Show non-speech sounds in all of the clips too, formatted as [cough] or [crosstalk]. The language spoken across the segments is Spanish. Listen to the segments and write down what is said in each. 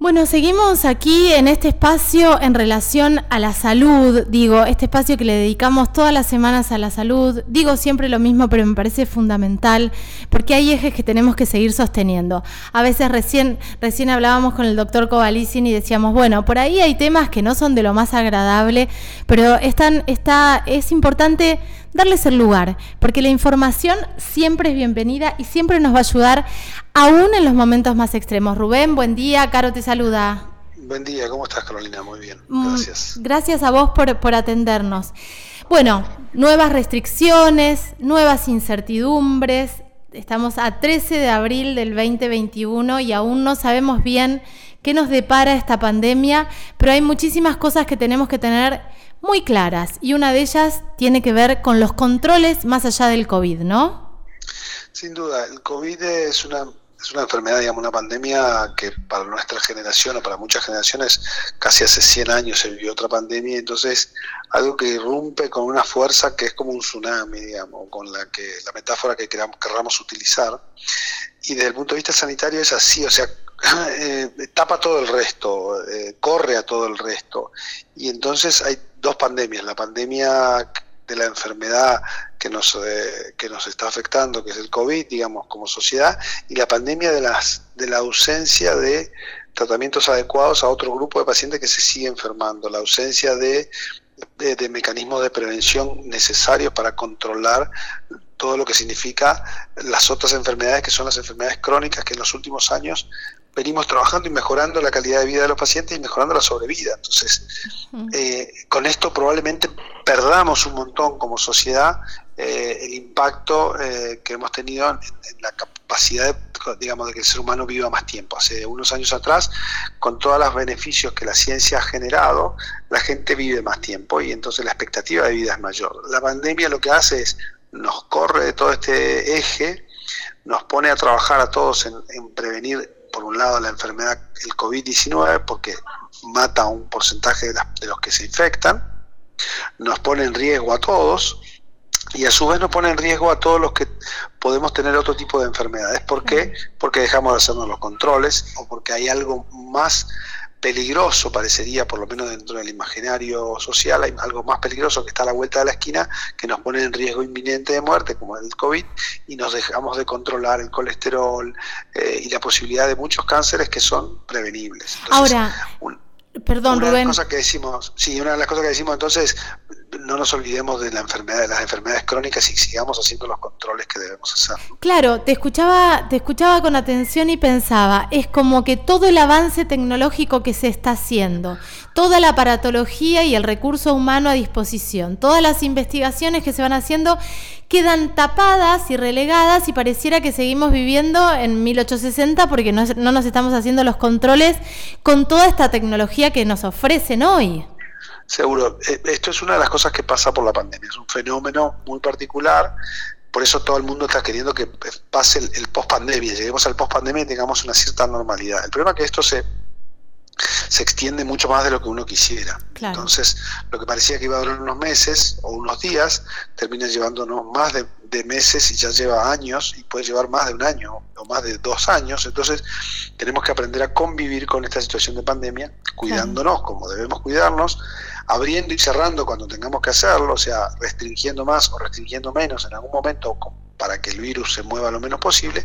Bueno, seguimos aquí en este espacio en relación a la salud, digo, este espacio que le dedicamos todas las semanas a la salud, digo siempre lo mismo, pero me parece fundamental, porque hay ejes que tenemos que seguir sosteniendo. A veces recién, recién hablábamos con el doctor Kovalicin y decíamos, bueno, por ahí hay temas que no son de lo más agradable, pero están, está, es importante darles el lugar, porque la información siempre es bienvenida y siempre nos va a ayudar, aún en los momentos más extremos. Rubén, buen día, Caro te saluda. Buen día, ¿cómo estás Carolina? Muy bien, mm, gracias. gracias a vos por, por atendernos. Bueno, nuevas restricciones, nuevas incertidumbres. Estamos a 13 de abril del 2021 y aún no sabemos bien qué nos depara esta pandemia, pero hay muchísimas cosas que tenemos que tener muy claras y una de ellas tiene que ver con los controles más allá del COVID, ¿no? Sin duda, el COVID es una, es una enfermedad, digamos, una pandemia que para nuestra generación o para muchas generaciones, casi hace 100 años se vivió otra pandemia, entonces algo que irrumpe con una fuerza que es como un tsunami, digamos, con la que la metáfora que queramos, querramos utilizar. Y desde el punto de vista sanitario es así, o sea, [laughs] eh, tapa todo el resto, eh, corre a todo el resto. Y entonces hay dos pandemias, la pandemia de la enfermedad que nos, eh, que nos está afectando, que es el COVID, digamos, como sociedad, y la pandemia de, las, de la ausencia de tratamientos adecuados a otro grupo de pacientes que se sigue enfermando, la ausencia de, de mecanismos de prevención necesarios para controlar todo lo que significa las otras enfermedades que son las enfermedades crónicas que en los últimos años venimos trabajando y mejorando la calidad de vida de los pacientes y mejorando la sobrevida. Entonces, eh, con esto probablemente perdamos un montón como sociedad eh, el impacto eh, que hemos tenido en, la capacidad, digamos, de que el ser humano viva más tiempo. Hace unos años atrás, con todos los beneficios que la ciencia ha generado, la gente vive más tiempo y entonces la expectativa de vida es mayor. La pandemia lo que hace es nos corre de todo este eje, nos pone a trabajar a todos en prevenir por un lado la enfermedad, el COVID-19, porque mata a un porcentaje de, los que se infectan, nos pone en riesgo a todos y a su vez nos pone en riesgo a todos los que podemos tener otro tipo de enfermedades. ¿Por qué? Porque dejamos de hacernos los controles o porque hay algo más peligroso, parecería, por lo menos dentro del imaginario social, hay algo más peligroso que está a la vuelta de la esquina, que nos pone en riesgo inminente de muerte, como el COVID, y nos dejamos de controlar el colesterol eh, y la posibilidad de muchos cánceres que son prevenibles. Ahora, perdón, una Rubén. De las cosas que decimos, sí, una de las cosas que decimos entonces, no nos olvidemos de la enfermedad, de las enfermedades crónicas y sigamos haciendo los controles que debemos hacer. Claro, te escuchaba, te escuchaba con atención y pensaba, es como que todo el avance tecnológico que se está haciendo, toda la aparatología y el recurso humano a disposición, todas las investigaciones que se van haciendo quedan tapadas y relegadas y pareciera que seguimos viviendo en 1860 porque no, no nos estamos haciendo los controles con toda esta tecnología que nos ofrecen hoy. Seguro. Eh, esto es una de las cosas que pasa por la pandemia. Es un fenómeno muy particular. Por eso todo el mundo está queriendo que pase el, post-pandemia, lleguemos al post-pandemia y tengamos una cierta normalidad. El problema es que esto se, se extiende mucho más de lo que uno quisiera. Entonces, lo que parecía que iba a durar unos meses o unos días, termina llevándonos más de, de, meses y ya lleva años y puede llevar más de un año o más de dos años. Entonces, tenemos que aprender a convivir con esta situación de pandemia, cuidándonos como debemos cuidarnos, abriendo y cerrando cuando tengamos que hacerlo, o sea, restringiendo más o restringiendo menos en algún momento para que el virus se mueva lo menos posible,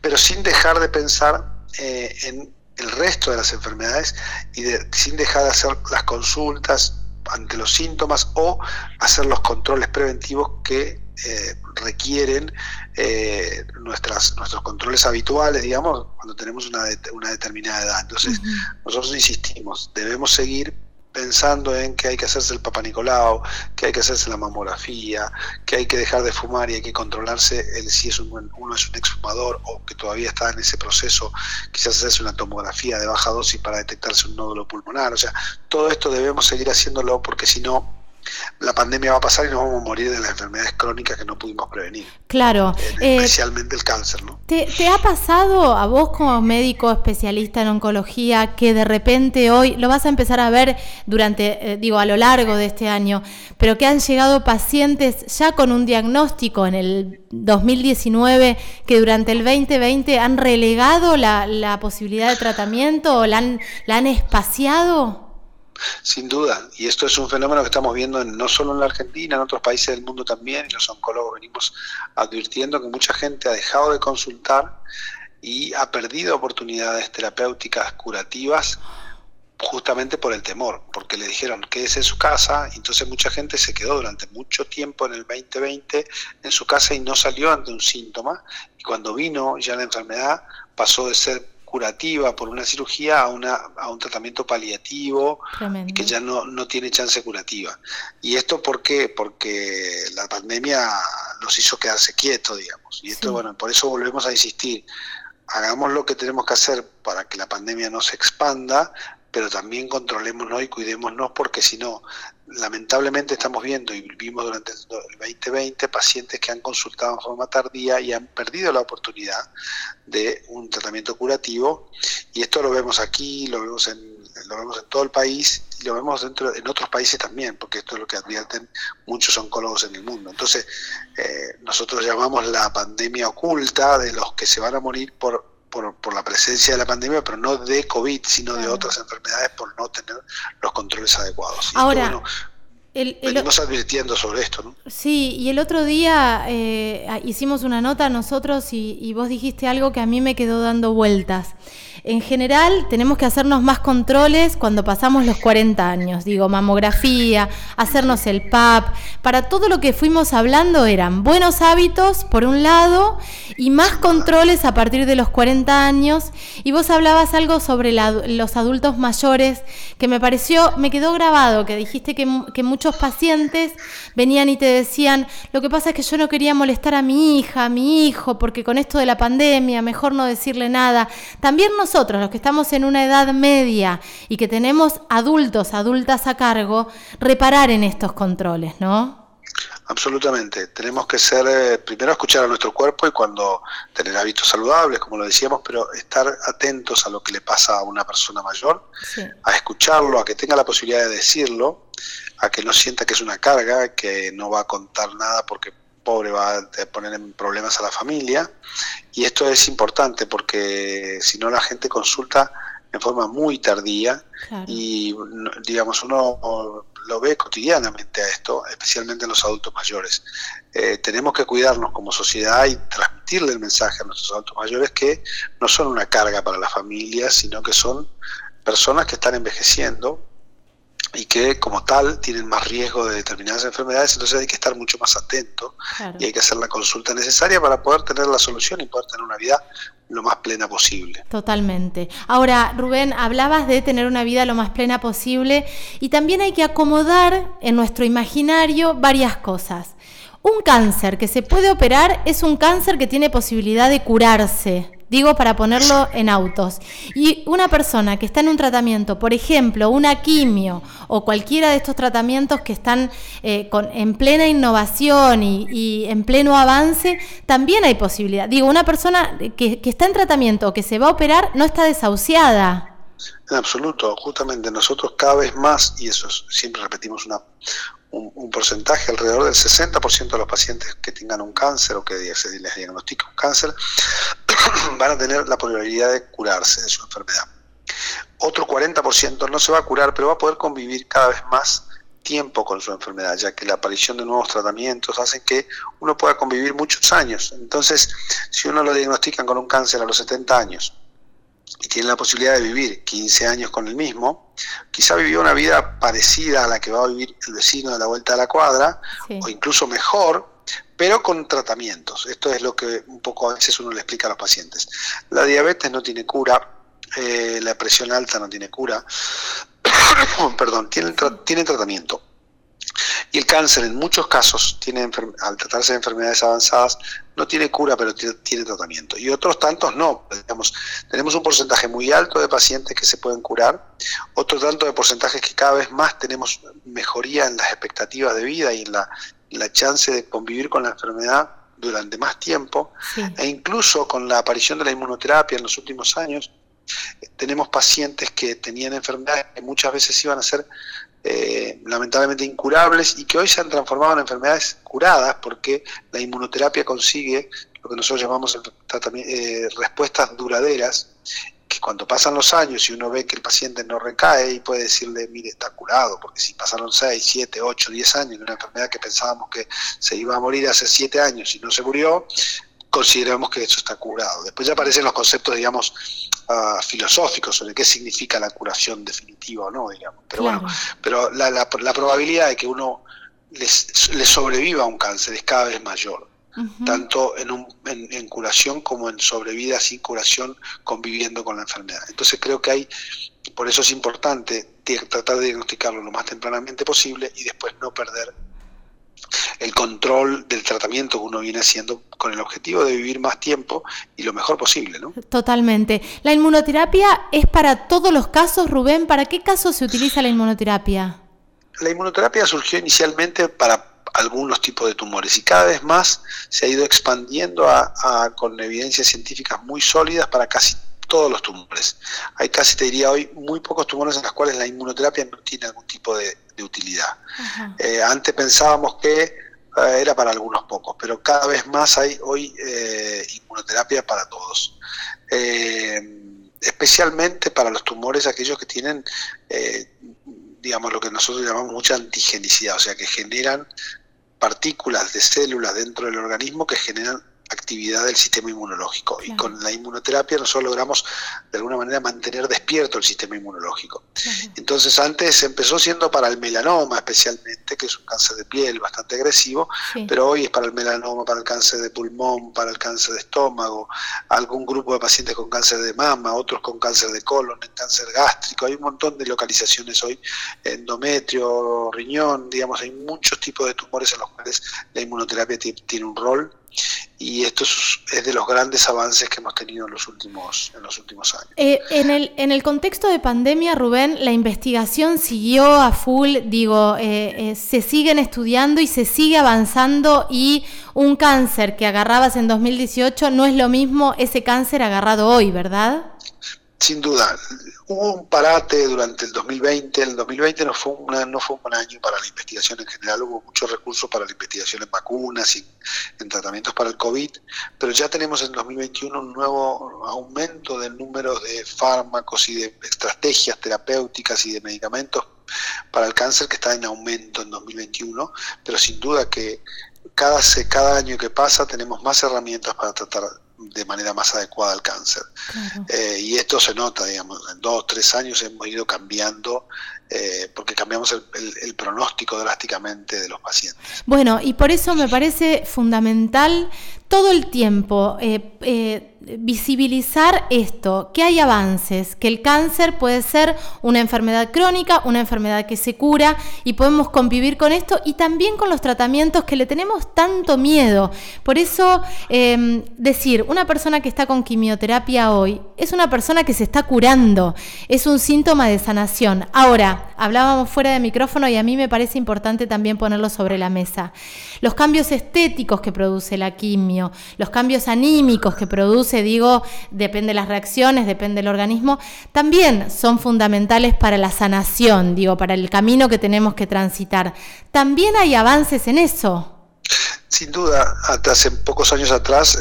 pero sin dejar de pensar eh, en el resto de las enfermedades y sin dejar de hacer las consultas ante los síntomas o hacer los controles preventivos que eh, requieren eh, nuestras, nuestros controles habituales, digamos, cuando tenemos una, una determinada edad. Entonces, nosotros insistimos, debemos seguir pensando en que hay que hacerse el Papa Nicolau, que hay que hacerse la mamografía, que hay que dejar de fumar y hay que controlarse el, si es un, uno es un exfumador o que todavía está en ese proceso, quizás hacerse una tomografía de baja dosis para detectarse un nódulo pulmonar. O sea, todo esto debemos seguir haciéndolo porque si no, la pandemia va a pasar y nos vamos a morir de las enfermedades crónicas que no pudimos prevenir. Claro. Eh, especialmente el cáncer, ¿no? ¿te, ha pasado a vos como médico especialista en oncología que de repente hoy, lo vas a empezar a ver durante, eh, digo, a lo largo de este año, pero que han llegado pacientes ya con un diagnóstico en el 2019 que durante el 2020 han relegado la, la posibilidad de tratamiento o la han, la han espaciado? Sin duda, y esto es un fenómeno que estamos viendo no solo en la Argentina, en otros países del mundo también, y los oncólogos venimos advirtiendo que mucha gente ha dejado de consultar y ha perdido oportunidades terapéuticas curativas justamente por el temor, porque le dijeron que es en su casa, y entonces mucha gente se quedó durante mucho tiempo en el 2020 en su casa y no salió ante un síntoma, y cuando vino ya la enfermedad pasó de ser curativa por una cirugía a, una, a un tratamiento paliativo que ya no, no tiene chance curativa. ¿Y esto por qué? Porque la pandemia nos hizo quedarse quietos, digamos. Y esto, bueno, por eso volvemos a insistir. Hagamos lo que tenemos que hacer para que la pandemia no se expanda, pero también controlémonos y cuidémonos porque si no, lamentablemente estamos viendo y vivimos durante el 2020 pacientes que han consultado en forma tardía y han perdido la oportunidad de un tratamiento curativo y esto lo vemos aquí, lo vemos en, lo vemos en todo el país y lo vemos dentro en otros países también, porque esto es lo que advierten muchos oncólogos en el mundo. Entonces, eh, nosotros llamamos la pandemia oculta de los que se van a morir por por, por, la presencia de la pandemia, pero no de COVID, sino de otras enfermedades por no tener los controles adecuados. Ahora, el, venimos advirtiendo sobre esto, ¿no? Sí, y el otro día eh, hicimos una nota nosotros y, y vos dijiste algo que a mí me quedó dando vueltas. En general, tenemos que hacernos más controles cuando pasamos los 40 años. Digo, mamografía, hacernos el PAP. Para todo lo que fuimos hablando eran buenos hábitos, por un lado, y más controles a partir de los 40 años. Y vos hablabas algo sobre los adultos mayores que me pareció, me quedó grabado, que dijiste que, que muchos pacientes venían y te decían, lo que pasa es que yo no quería molestar a mi hija, a mi hijo, porque con esto de la pandemia, mejor no decirle nada. También nos nosotros, los que estamos en una edad media y que tenemos adultos, adultas a cargo, reparar en estos controles, ¿no? Absolutamente. Tenemos que ser, eh, primero escuchar a nuestro cuerpo y cuando tener hábitos saludables, como lo decíamos, pero estar atentos a lo que le pasa a una persona mayor, a escucharlo, a que tenga la posibilidad de decirlo, a que no sienta que es una carga, que no va a contar nada porque pobre va a poner en problemas a la familia. Y esto es importante porque si no la gente consulta en forma muy tardía y digamos uno lo ve cotidianamente a esto, especialmente en los adultos mayores. Eh, tenemos que cuidarnos como sociedad y transmitirle el mensaje a nuestros adultos mayores que no son una carga para la familia, sino que son personas que están envejeciendo y que como tal tienen más riesgo de determinadas enfermedades, entonces hay que estar mucho más atento y hay que hacer la consulta necesaria para poder tener la solución y poder tener una vida lo más plena posible. Totalmente. Ahora, Rubén, hablabas de tener una vida lo más plena posible y también hay que acomodar en nuestro imaginario varias cosas. Un cáncer que se puede operar es un cáncer que tiene posibilidad de curarse. Digo para ponerlo en autos. Y una persona que está en un tratamiento, por ejemplo, una quimio o cualquiera de estos tratamientos que están eh, con, en plena innovación y, en pleno avance, también hay posibilidad. Digo, una persona que, está en tratamiento o que se va a operar no está desahuciada. En absoluto, justamente nosotros cada vez más, y eso siempre repetimos una, un, porcentaje, alrededor del 60% de los pacientes que tengan un cáncer o que se les diagnostique un cáncer, [coughs] van a tener la probabilidad de curarse de su enfermedad. Otro 40% no se va a curar, pero va a poder convivir cada vez más tiempo con su enfermedad, ya que la aparición de nuevos tratamientos hace que uno pueda convivir muchos años. Entonces, si uno lo diagnostican con un cáncer a los 70 años, y tiene la posibilidad de vivir 15 años con el mismo, quizá vivió una vida parecida a la que va a vivir el vecino de la vuelta de la cuadra, o incluso mejor, pero con tratamientos. Esto es lo que un poco a veces uno le explica a los pacientes. La diabetes no tiene cura, eh, la presión alta no tiene cura, [coughs] perdón, tiene, tiene tratamiento. Y el cáncer en muchos casos, tiene al tratarse de enfermedades avanzadas, no tiene cura, pero tiene, tratamiento. Y otros tantos no. Digamos, tenemos un porcentaje muy alto de pacientes que se pueden curar, otro tanto de porcentajes que cada vez más tenemos mejoría en las expectativas de vida y en la, la chance de convivir con la enfermedad durante más tiempo, e incluso con la aparición de la inmunoterapia en los últimos años, tenemos pacientes que tenían enfermedades que muchas veces iban a ser eh, lamentablemente incurables y que hoy se han transformado en enfermedades curadas porque la inmunoterapia consigue lo que nosotros llamamos eh, respuestas duraderas que cuando pasan los años y uno ve que el paciente no recae y puede decirle, mire, está curado, porque si pasaron 6, 7, 8, 10 años de una enfermedad que pensábamos que se iba a morir hace 7 años y no se murió, consideramos que eso está curado. Después ya aparecen los conceptos, digamos, uh, filosóficos sobre qué significa la curación definitiva o no, digamos. Pero bueno, pero la, la, probabilidad de que uno le sobreviva a un cáncer es cada vez mayor tanto en, un, en, curación como en sobrevida sin curación conviviendo con la enfermedad. Entonces creo que hay, por eso es importante tratar de diagnosticarlo lo más tempranamente posible y después no perder el control del tratamiento que uno viene haciendo con el objetivo de vivir más tiempo y lo mejor posible. ¿no? Totalmente. ¿La inmunoterapia es para todos los casos, Rubén? ¿Para qué casos se utiliza la inmunoterapia? La inmunoterapia surgió inicialmente para algunos tipos de tumores y cada vez más se ha ido expandiendo a, con evidencias científicas muy sólidas para casi todos los tumores. Hay casi, te diría hoy, muy pocos tumores en los cuales la inmunoterapia no tiene algún tipo de, utilidad. Eh, antes pensábamos que eh, era para algunos pocos, pero cada vez más hay hoy eh, inmunoterapia para todos. especialmente para los tumores aquellos que tienen digamos, lo que nosotros llamamos mucha antigenicidad, o sea, que generan partículas de células dentro del organismo que generan actividad del sistema inmunológico. Y con la inmunoterapia nosotros logramos de alguna manera mantener despierto el sistema inmunológico. Entonces antes empezó siendo para el melanoma especialmente, que es un cáncer de piel bastante agresivo, pero hoy es para el melanoma, para el cáncer de pulmón, para el cáncer de estómago, algún grupo de pacientes con cáncer de mama, otros con cáncer de colon, cáncer gástrico, hay un montón de localizaciones hoy, endometrio, riñón, digamos, hay muchos tipos de tumores en los cuales la inmunoterapia tiene un rol y esto es, de los grandes avances que hemos tenido en los últimos, en los últimos años. Eh, en, el, en el contexto de pandemia, Rubén, la investigación siguió a full, digo, eh, eh, se siguen estudiando y se sigue avanzando y un cáncer que agarrabas en 2018 no es lo mismo ese cáncer agarrado hoy, ¿verdad? Sin duda, hubo un parate durante el 2020. El 2020 no fue, una, no fue un buen año para la investigación en general. Hubo muchos recursos para la investigación en vacunas y en tratamientos para el COVID, pero ya tenemos en 2021 un nuevo aumento del número de fármacos y de estrategias terapéuticas y de medicamentos para el cáncer que está en aumento en 2021, pero sin duda que cada, cada año que pasa tenemos más herramientas para tratar de manera más adecuada al cáncer. Eh, y esto se nota, digamos, en dos, tres años hemos ido cambiando eh, porque cambiamos el, pronóstico drásticamente de los pacientes. Bueno, y por eso me parece fundamental todo el tiempo eh, visibilizar esto, que hay avances, que el cáncer puede ser una enfermedad crónica, una enfermedad que se cura y podemos convivir con esto y también con los tratamientos que le tenemos tanto miedo. Por eso em, decir, una persona que está con quimioterapia hoy es una persona que se está curando, es un síntoma de sanación. Ahora, hablábamos fuera de micrófono y a mí me parece importante también ponerlo sobre la mesa. Los cambios estéticos que produce la quimio, los cambios anímicos que produce digo, depende de las reacciones, depende del organismo, también son fundamentales para la sanación, digo, para el camino que tenemos que transitar. También hay avances en eso. Sin duda, hasta hace pocos años atrás,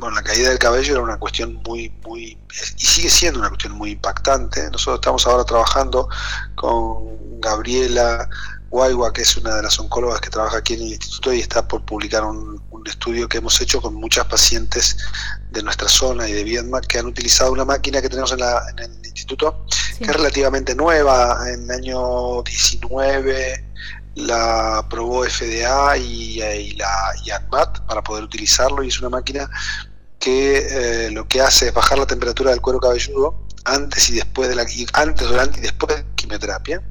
la caída del cabello era una cuestión muy, muy, y sigue siendo una cuestión muy impactante. Nosotros estamos ahora trabajando con Gabriela Guayua, que es una de las oncólogas que trabaja aquí en el instituto y está por publicar un, estudio que hemos hecho con muchas pacientes de nuestra zona y de Vietnam que han utilizado una máquina que tenemos en, el instituto, que es relativamente nueva, en el año 19 la aprobó FDA y, la y ANMAT para poder utilizarlo y es una máquina que eh, lo que hace es bajar la temperatura del cuero cabelludo antes y después de la antes, durante y después de la quimioterapia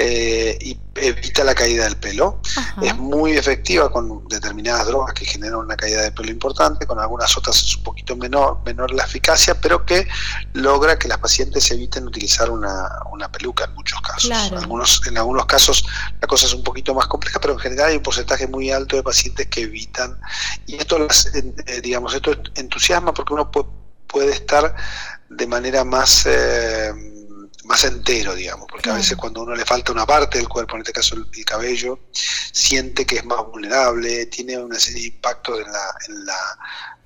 eh, y evita la caída del pelo. Es muy efectiva con determinadas drogas que generan una caída de pelo importante, con algunas otras es un poquito menor, menor la eficacia, pero que logra que las pacientes eviten utilizar una, peluca en muchos casos. Algunos, en algunos casos la cosa es un poquito más compleja, pero en general hay un porcentaje muy alto de pacientes que evitan. Y esto, eh, digamos, esto entusiasma porque uno puede, estar de manera más... Eh, más entero, digamos, porque a veces cuando a uno le falta una parte del cuerpo, en este caso el, cabello, siente que es más vulnerable, tiene una serie de impactos en la, en la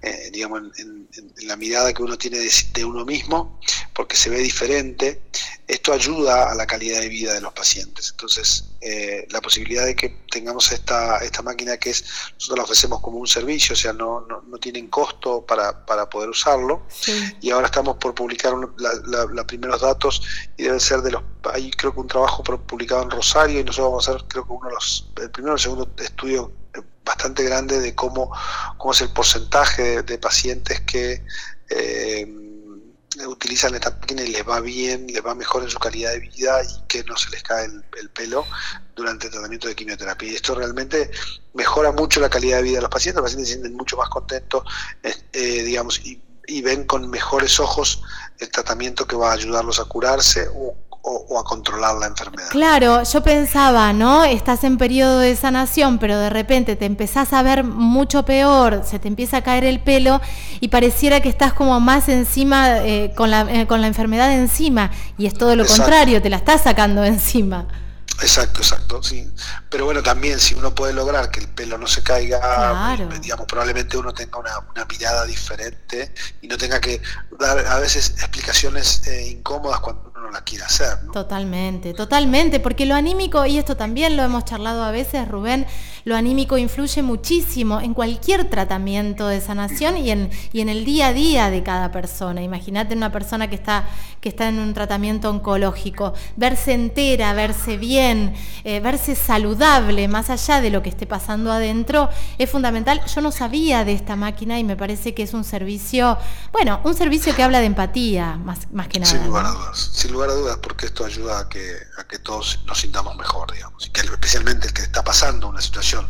eh, digamos, en, la mirada que uno tiene de, uno mismo, porque se ve diferente. Esto ayuda a la calidad de vida de los pacientes. Entonces, eh, la posibilidad de que tengamos esta, esta máquina que es, nosotros la ofrecemos como un servicio, o sea, no, no, no tienen costo para, para poder usarlo. Y ahora estamos por publicar los primeros datos y debe ser de los, hay creo que un trabajo publicado en Rosario y nosotros vamos a hacer creo que uno de los, el primero o el segundo estudio bastante grande de cómo, cómo es el porcentaje de, pacientes que eh, utilizan esta máquina y les va bien, les va mejor en su calidad de vida y que no se les cae el, pelo durante el tratamiento de quimioterapia. Y esto realmente mejora mucho la calidad de vida de los pacientes, los pacientes se sienten mucho más contentos, eh, digamos, y, ven con mejores ojos el tratamiento que va a ayudarlos a curarse o, a controlar la enfermedad. Claro, yo pensaba, ¿no? Estás en periodo de sanación, pero de repente te empezás a ver mucho peor, se te empieza a caer el pelo y pareciera que estás como más encima, eh, con, la, eh, con la enfermedad encima, y es todo lo contrario, te la estás sacando encima. Exacto, exacto, sí. Pero bueno, también si uno puede lograr que el pelo no se caiga, digamos, probablemente uno tenga una, mirada diferente y no tenga que dar a veces explicaciones eh, incómodas cuando no la quiere hacer. Totalmente, totalmente, porque lo anímico, y esto también lo hemos charlado a veces, Rubén, lo anímico influye muchísimo en cualquier tratamiento de sanación y en, y en el día a día de cada persona. Imagínate una persona que está, que está en un tratamiento oncológico, verse entera, verse bien, eh, verse saludable, más allá de lo que esté pasando adentro, es fundamental. Yo no sabía de esta máquina y me parece que es un servicio, bueno, un servicio que habla de empatía, más, más que nada. Sin lugar a dudas, sin lugar a dudas, porque esto ayuda a que, a que todos nos sintamos mejor, digamos, y que especialmente el que está pasando una situación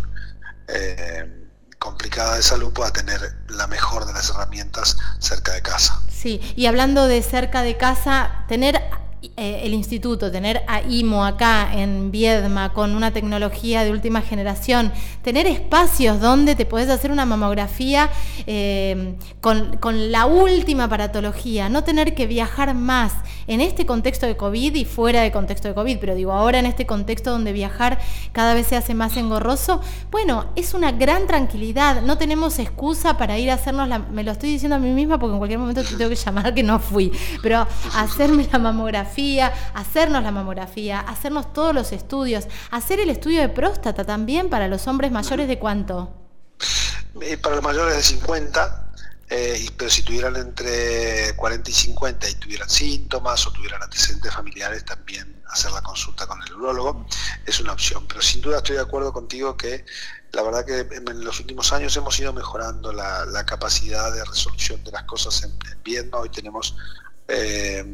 eh, complicada de salud pueda tener la mejor de las herramientas cerca de casa. Sí, y hablando de cerca de casa, tener eh, el instituto, tener a IMO acá en Viedma con una tecnología de última generación, tener espacios donde te puedes hacer una mamografía eh, con, la última paratología, no tener que viajar más en este contexto de COVID y fuera de contexto de COVID, pero digo, ahora en este contexto donde viajar cada vez se hace más engorroso, bueno, es una gran tranquilidad, no tenemos excusa para ir a hacernos la, me lo estoy diciendo a mí misma porque en cualquier momento te tengo que llamar que no fui, pero hacerme la mamografía hacernos la mamografía, hacernos todos los estudios, hacer el estudio de próstata también para los hombres mayores de cuánto? Eh, para los mayores de 50, eh, pero si tuvieran entre 40 y 50 y tuvieran síntomas o tuvieran antecedentes familiares, también hacer la consulta con el urólogo es una opción. Pero sin duda estoy de acuerdo contigo que la verdad que en los últimos años hemos ido mejorando la, capacidad de resolución de las cosas en, en Hoy tenemos eh,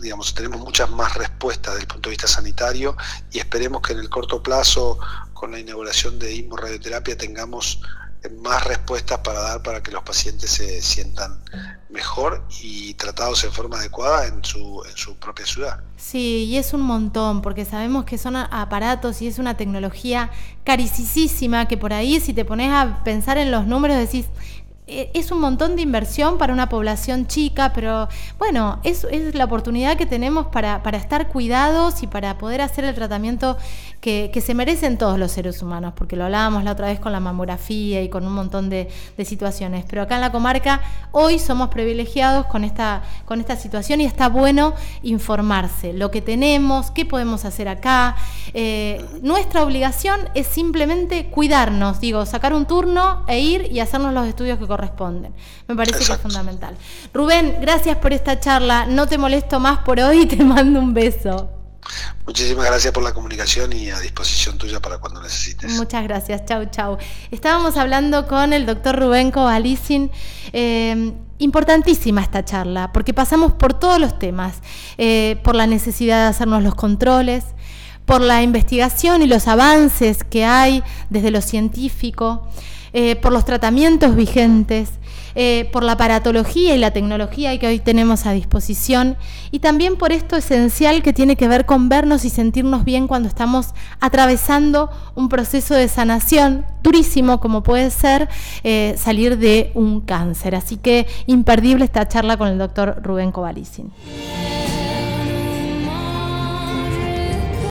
digamos, tenemos muchas más respuestas desde el punto de vista sanitario y esperemos que en el corto plazo, con la inauguración de IMO Radioterapia, tengamos más respuestas para dar para que los pacientes se sientan mejor y tratados en forma adecuada en su, en su propia ciudad. Sí, y es un montón, porque sabemos que son aparatos y es una tecnología carísima que por ahí si te pones a pensar en los números decís, eh, es un montón de inversión para una población chica, pero bueno, es, es la oportunidad que tenemos para, para, estar cuidados y para poder hacer el tratamiento que, que, se merecen todos los seres humanos, porque lo hablábamos la otra vez con la mamografía y con un montón de, de situaciones. Pero acá en la comarca hoy somos privilegiados con esta, con esta situación y está bueno informarse, lo que tenemos, qué podemos hacer acá. Eh, nuestra obligación es simplemente cuidarnos, digo, sacar un turno e ir y hacernos los estudios que. Me parece que es fundamental. Rubén, gracias por esta charla. No te molesto más por hoy y te [laughs] mando un beso. Muchísimas gracias por la comunicación y a disposición tuya para cuando necesites. Muchas gracias, chau, chau. Estábamos hablando con el doctor Rubén Covalicin. Eh, importantísima esta charla, porque pasamos por todos los temas, eh, por la necesidad de hacernos los controles, por la investigación y los avances que hay desde lo científico, eh, por los tratamientos vigentes, eh, por la paratología y la tecnología que hoy tenemos a disposición y también por esto esencial que tiene que ver con vernos y sentirnos bien cuando estamos atravesando un proceso de sanación durísimo como puede ser eh, salir de un cáncer. Así que imperdible esta charla con el doctor Rubén Covalicin.